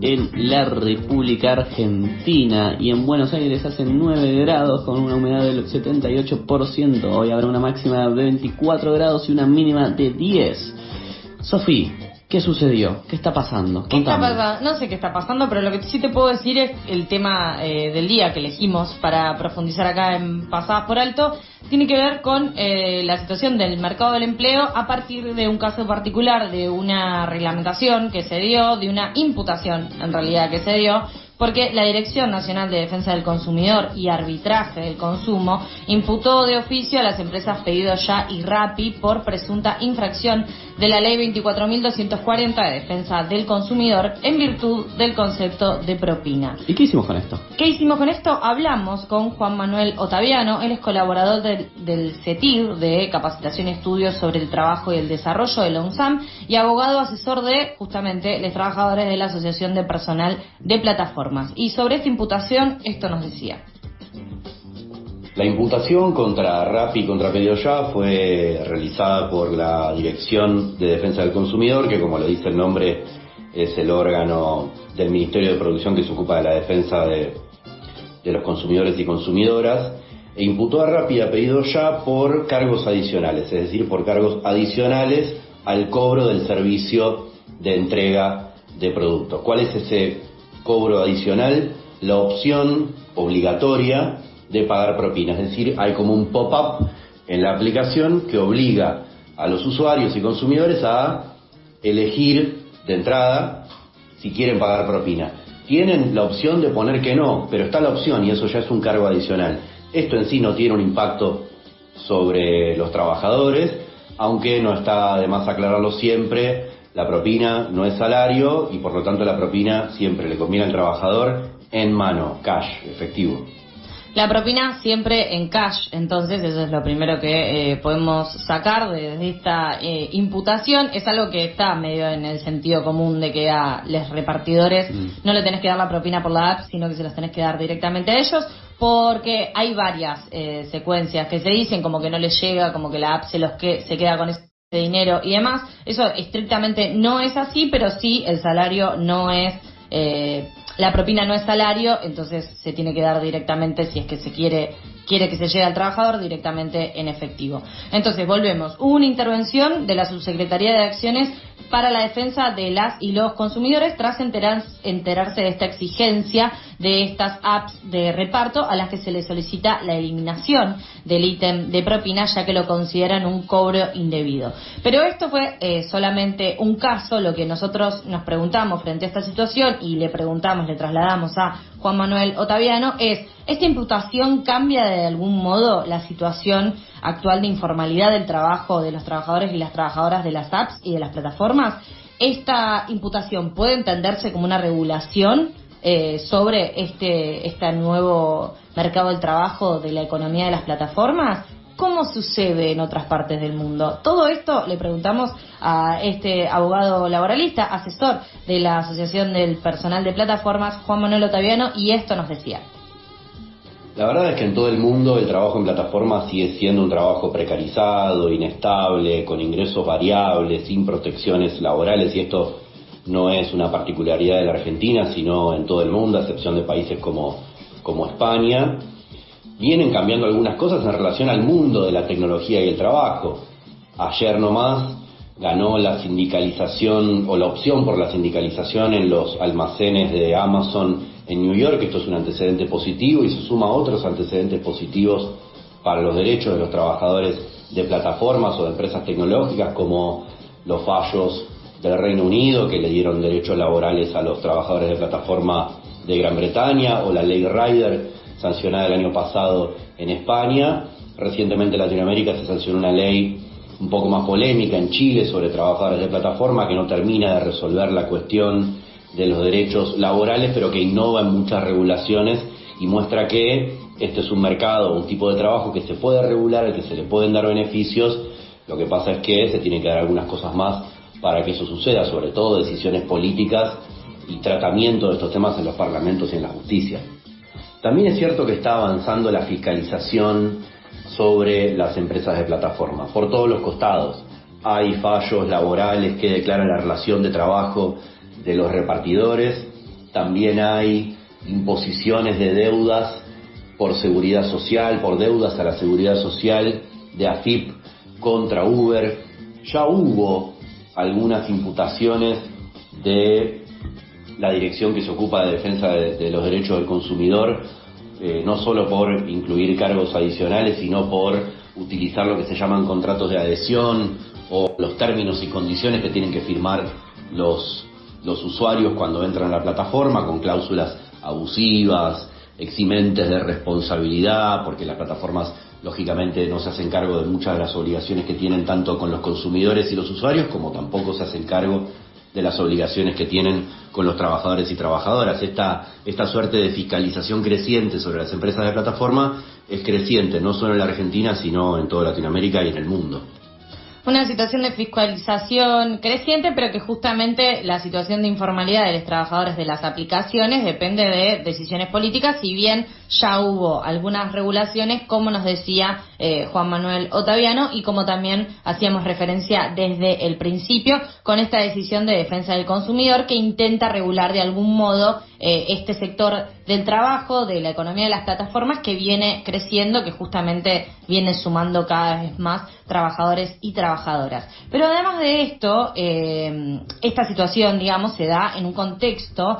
en la República Argentina y en Buenos Aires hacen 9 grados con una humedad del 78%. Hoy habrá una máxima de 24 grados y una mínima de 10. Sofía, ¿qué sucedió? ¿Qué está pasando? ¿Qué está pasando? No sé qué está pasando, pero lo que sí te puedo decir es el tema eh, del día que elegimos para profundizar acá en Pasadas por Alto tiene que ver con eh, la situación del mercado del empleo a partir de un caso particular, de una reglamentación que se dio, de una imputación en realidad que se dio, porque la Dirección Nacional de Defensa del Consumidor y Arbitraje del Consumo imputó de oficio a las empresas Pedido Ya y Rappi por presunta infracción de la Ley 24.240 de Defensa del Consumidor en virtud del concepto de propina. ¿Y qué hicimos con esto? ¿Qué hicimos con esto? Hablamos con Juan Manuel Otaviano, él es colaborador del, del CETIR, de Capacitación y Estudios sobre el Trabajo y el Desarrollo de la UNSAM, y abogado asesor de, justamente, los trabajadores de la Asociación de Personal de Y sobre esta imputación, esto nos decía. La imputación contra Rappi y contra Pedido Ya fue realizada por la Dirección de Defensa del Consumidor, que como lo dice el nombre es el órgano del Ministerio de Producción que se ocupa de la defensa de, los consumidores y consumidoras, e imputó a Rappi y a Pedido Ya por cargos adicionales, es decir, por cargos adicionales al cobro del servicio de entrega de productos. ¿Cuál es ese cobro adicional? La opción obligatoria de pagar propinas. Es decir, hay como un pop-up en la aplicación que obliga a los usuarios y consumidores a elegir de entrada si quieren pagar propina. Tienen la opción de poner que no, pero está la opción y eso ya es un cargo adicional. Esto en sí no tiene un impacto sobre los trabajadores, aunque no está de más aclararlo siempre, la propina no es salario y por lo tanto la propina siempre le conviene al trabajador en mano, cash, efectivo. La propina siempre en cash, entonces eso es lo primero que eh, podemos sacar de, esta eh, imputación. Es algo que está medio en el sentido común de que a los repartidores mm. no le tenés que dar la propina por la app, sino que se las tenés que dar directamente a ellos, porque hay varias eh, secuencias que se dicen como que no les llega, como que la app se los que se queda con ese dinero y demás. Eso estrictamente no es así, pero sí el salario no es la propina no es salario, entonces se tiene que dar directamente si es que se quiere quiere que se llegue al trabajador directamente en efectivo. Entonces, volvemos. Una intervención de la Subsecretaría de Acciones para la defensa de las y los consumidores tras enterarse de esta exigencia de estas apps de reparto a las que se les solicita la eliminación del ítem de propina ya que lo consideran un cobro indebido. Pero esto fue eh, solamente un caso, lo que nosotros nos preguntamos frente a esta situación y le preguntamos, le trasladamos a Juan Manuel Otaviano es, ¿esta imputación cambia de algún modo la situación actual de informalidad del trabajo de los trabajadores y las trabajadoras de las apps y de las plataformas? ¿Esta imputación puede entenderse como una regulación eh, sobre este, este nuevo mercado del trabajo de la economía de las plataformas? ¿Cómo sucede en otras partes del mundo? Todo esto le preguntamos a este abogado laboralista, asesor de la Asociación del Personal de Plataformas, Juan Manuel Otaviano, y esto nos decía. La verdad es que en todo el mundo el trabajo en plataformas sigue siendo un trabajo precarizado, inestable, con ingresos variables, sin protecciones laborales, y esto no es una particularidad de la Argentina, sino en todo el mundo, a excepción de países como, como España vienen cambiando algunas cosas en relación al mundo de la tecnología y el trabajo. Ayer nomás ganó la sindicalización o la opción por la sindicalización en los almacenes de Amazon en New York. Esto es un antecedente positivo y se suma a otros antecedentes positivos para los derechos de los trabajadores de plataformas o de empresas tecnológicas como los fallos del Reino Unido que le dieron derechos laborales a los trabajadores de plataforma de Gran Bretaña o la ley Ryder sancionada el año pasado en España. Recientemente en Latinoamérica se sancionó una ley un poco más polémica en Chile sobre trabajadores de plataforma que no termina de resolver la cuestión de los derechos laborales, pero que innova en muchas regulaciones y muestra que este es un mercado, un tipo de trabajo que se puede regular, al que se le pueden dar beneficios, Lo que pasa es que se tienen que dar algunas cosas más para que eso suceda, sobre todo decisiones políticas y tratamiento de estos temas en los parlamentos y en la justicia. También es cierto que está avanzando la fiscalización sobre las empresas de plataforma, por todos los costados. Hay fallos laborales que declaran la relación de trabajo de los repartidores, también hay imposiciones de deudas por seguridad social, por deudas a la seguridad social de AFIP contra Uber. Ya hubo algunas imputaciones de la dirección que se ocupa de defensa de, los derechos del consumidor, eh, no solo por incluir cargos adicionales, sino por utilizar lo que se llaman contratos de adhesión o los términos y condiciones que tienen que firmar los, los usuarios cuando entran a la plataforma con cláusulas abusivas, eximentes de responsabilidad, porque las plataformas lógicamente no se hacen cargo de muchas de las obligaciones que tienen tanto con los consumidores y los usuarios, como tampoco se hacen cargo de las obligaciones que tienen con los trabajadores y trabajadoras. Esta, esta suerte de fiscalización creciente sobre las empresas de plataforma es creciente, no solo en la Argentina, sino en toda Latinoamérica y en el mundo una situación de fiscalización creciente, pero que justamente la situación de informalidad de los trabajadores de las aplicaciones depende de decisiones políticas, si bien ya hubo algunas regulaciones, como nos decía eh, Juan Manuel Otaviano, y como también hacíamos referencia desde el principio, con esta decisión de defensa del consumidor que intenta regular de algún modo eh, este sector del trabajo, de la economía de las plataformas que viene creciendo, que justamente viene sumando cada vez más trabajadores y trabajadoras. Pero además de esto, eh, esta situación, digamos, se da en un contexto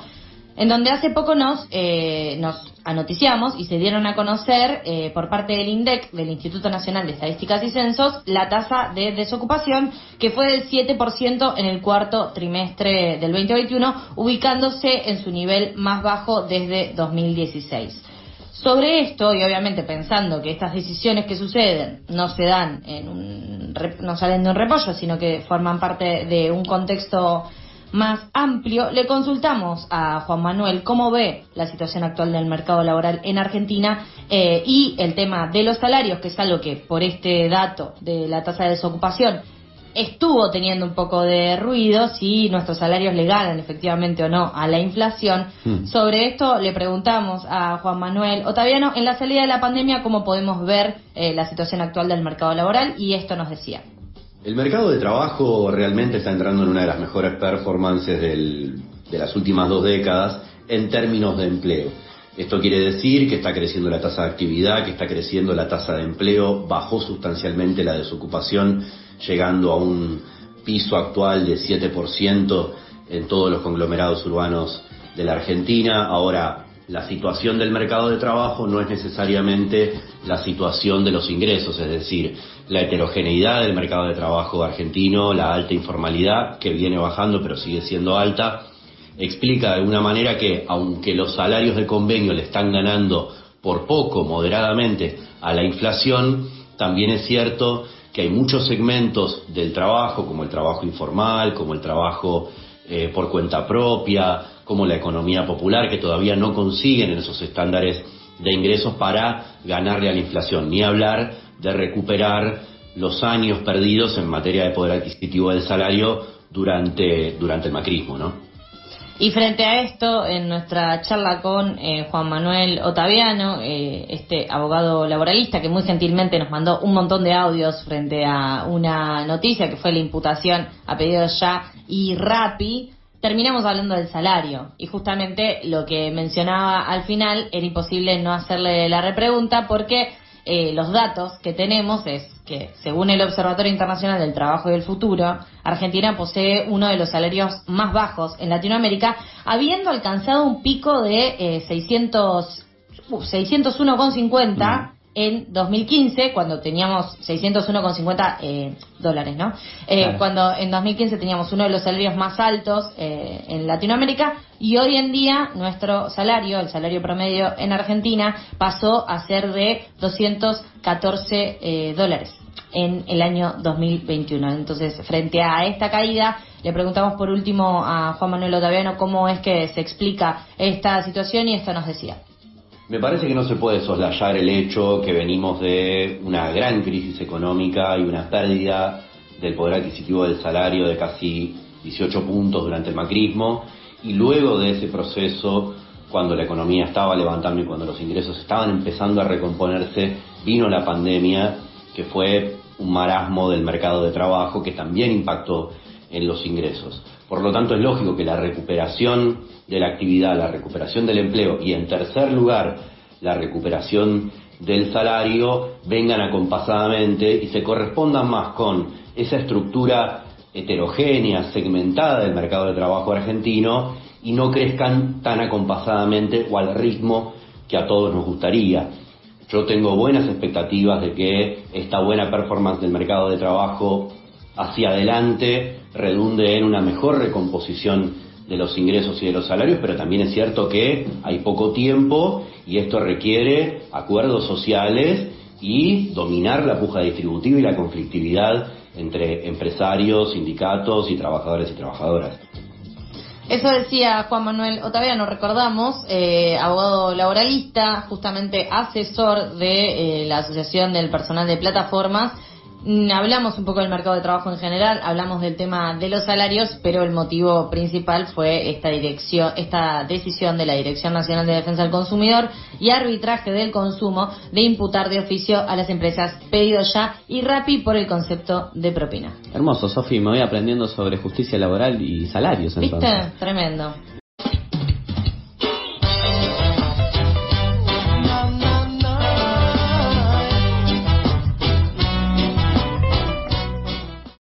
en donde hace poco nos, eh, nos anoticiamos y se dieron a conocer eh, por parte del INDEC, del Instituto Nacional de Estadísticas y Censos, la tasa de desocupación que fue del 7% en el cuarto trimestre del 2021, ubicándose en su nivel más bajo desde 2016. Sobre esto, y obviamente pensando que estas decisiones que suceden no se dan en un, no salen de un repollo, sino que forman parte de un contexto más amplio, le consultamos a Juan Manuel cómo ve la situación actual del mercado laboral en Argentina eh, y el tema de los salarios, que es algo que por este dato de la tasa de desocupación estuvo teniendo un poco de ruido si nuestros salarios le ganan efectivamente o no a la inflación. Hmm. Sobre esto le preguntamos a Juan Manuel Otaviano en la salida de la pandemia cómo podemos ver eh, la situación actual del mercado laboral y esto nos decía. El mercado de trabajo realmente está entrando en una de las mejores performances de las últimas dos décadas en términos de empleo. Esto quiere decir que está creciendo la tasa de actividad, que está creciendo la tasa de empleo, bajó sustancialmente la desocupación, llegando a un piso actual de 7% en todos los conglomerados urbanos de la Argentina. Ahora, la situación del mercado de trabajo no es necesariamente la situación de los ingresos, es decir, la heterogeneidad del mercado de trabajo argentino, la alta informalidad, que viene bajando pero sigue siendo alta, explica de alguna manera que aunque los salarios de convenio le están ganando por poco, moderadamente, a la inflación, también es cierto que hay muchos segmentos del trabajo, como el trabajo informal, como el trabajo eh, por cuenta propia, como la economía popular, que todavía no consiguen esos estándares de ingresos para ganarle a la inflación, ni hablar de recuperar los años perdidos en materia de poder adquisitivo del salario durante, durante el macrismo, ¿no? Y frente a esto, en nuestra charla con eh, Juan Manuel Otaviano, eh, este abogado laboralista que muy gentilmente nos mandó un montón de audios frente a una noticia que fue la imputación a pedido ya y Rappi, terminamos hablando del salario. Y justamente lo que mencionaba al final era imposible no hacerle la repregunta porque eh, los datos que tenemos es que, según el Observatorio Internacional del Trabajo y del Futuro, Argentina posee uno de los salarios más bajos en Latinoamérica, habiendo alcanzado un pico de eh, 600, 601,50 en 2015, cuando teníamos 601,50 eh, dólares, ¿no? Eh, Cuando en 2015 teníamos uno de los salarios más altos eh, en Latinoamérica y hoy en día nuestro salario, el salario promedio en Argentina, pasó a ser de 214 eh, dólares en el año 2021. Entonces, frente a esta caída, le preguntamos por último a Juan Manuel Otaviano cómo es que se explica esta situación y esto nos decía. Me parece que no se puede soslayar el hecho que venimos de una gran crisis económica y una pérdida del poder adquisitivo del salario de casi 18 puntos durante el macrismo y luego de ese proceso, cuando la economía estaba levantando y cuando los ingresos estaban empezando a recomponerse, vino la pandemia que fue un marasmo del mercado de trabajo que también impactó en los ingresos. Por lo tanto, es lógico que la recuperación de la actividad, la recuperación del empleo y, en tercer lugar, la recuperación del salario vengan acompasadamente y se correspondan más con esa estructura heterogénea, segmentada del mercado de trabajo argentino y no crezcan tan acompasadamente o al ritmo que a todos nos gustaría. Yo tengo buenas expectativas de que esta buena performance del mercado de trabajo hacia adelante redunde en una mejor recomposición de los ingresos y de los salarios, pero también es cierto que hay poco tiempo y esto requiere acuerdos sociales y dominar la puja distributiva y la conflictividad entre empresarios, sindicatos y trabajadores y trabajadoras. Eso decía Juan Manuel Otavia, nos recordamos, eh, abogado laboralista, justamente asesor de eh, la Asociación del Personal de Plataformas hablamos un poco del mercado de trabajo en general, hablamos del tema de los salarios, pero el motivo principal fue esta dirección, esta decisión de la Dirección Nacional de Defensa del Consumidor y Arbitraje del Consumo de imputar de oficio a las empresas Pedido Ya y Rappi por el concepto de propina. Hermoso, Sofi, me voy aprendiendo sobre justicia laboral y salarios. ¿Viste? Tremendo.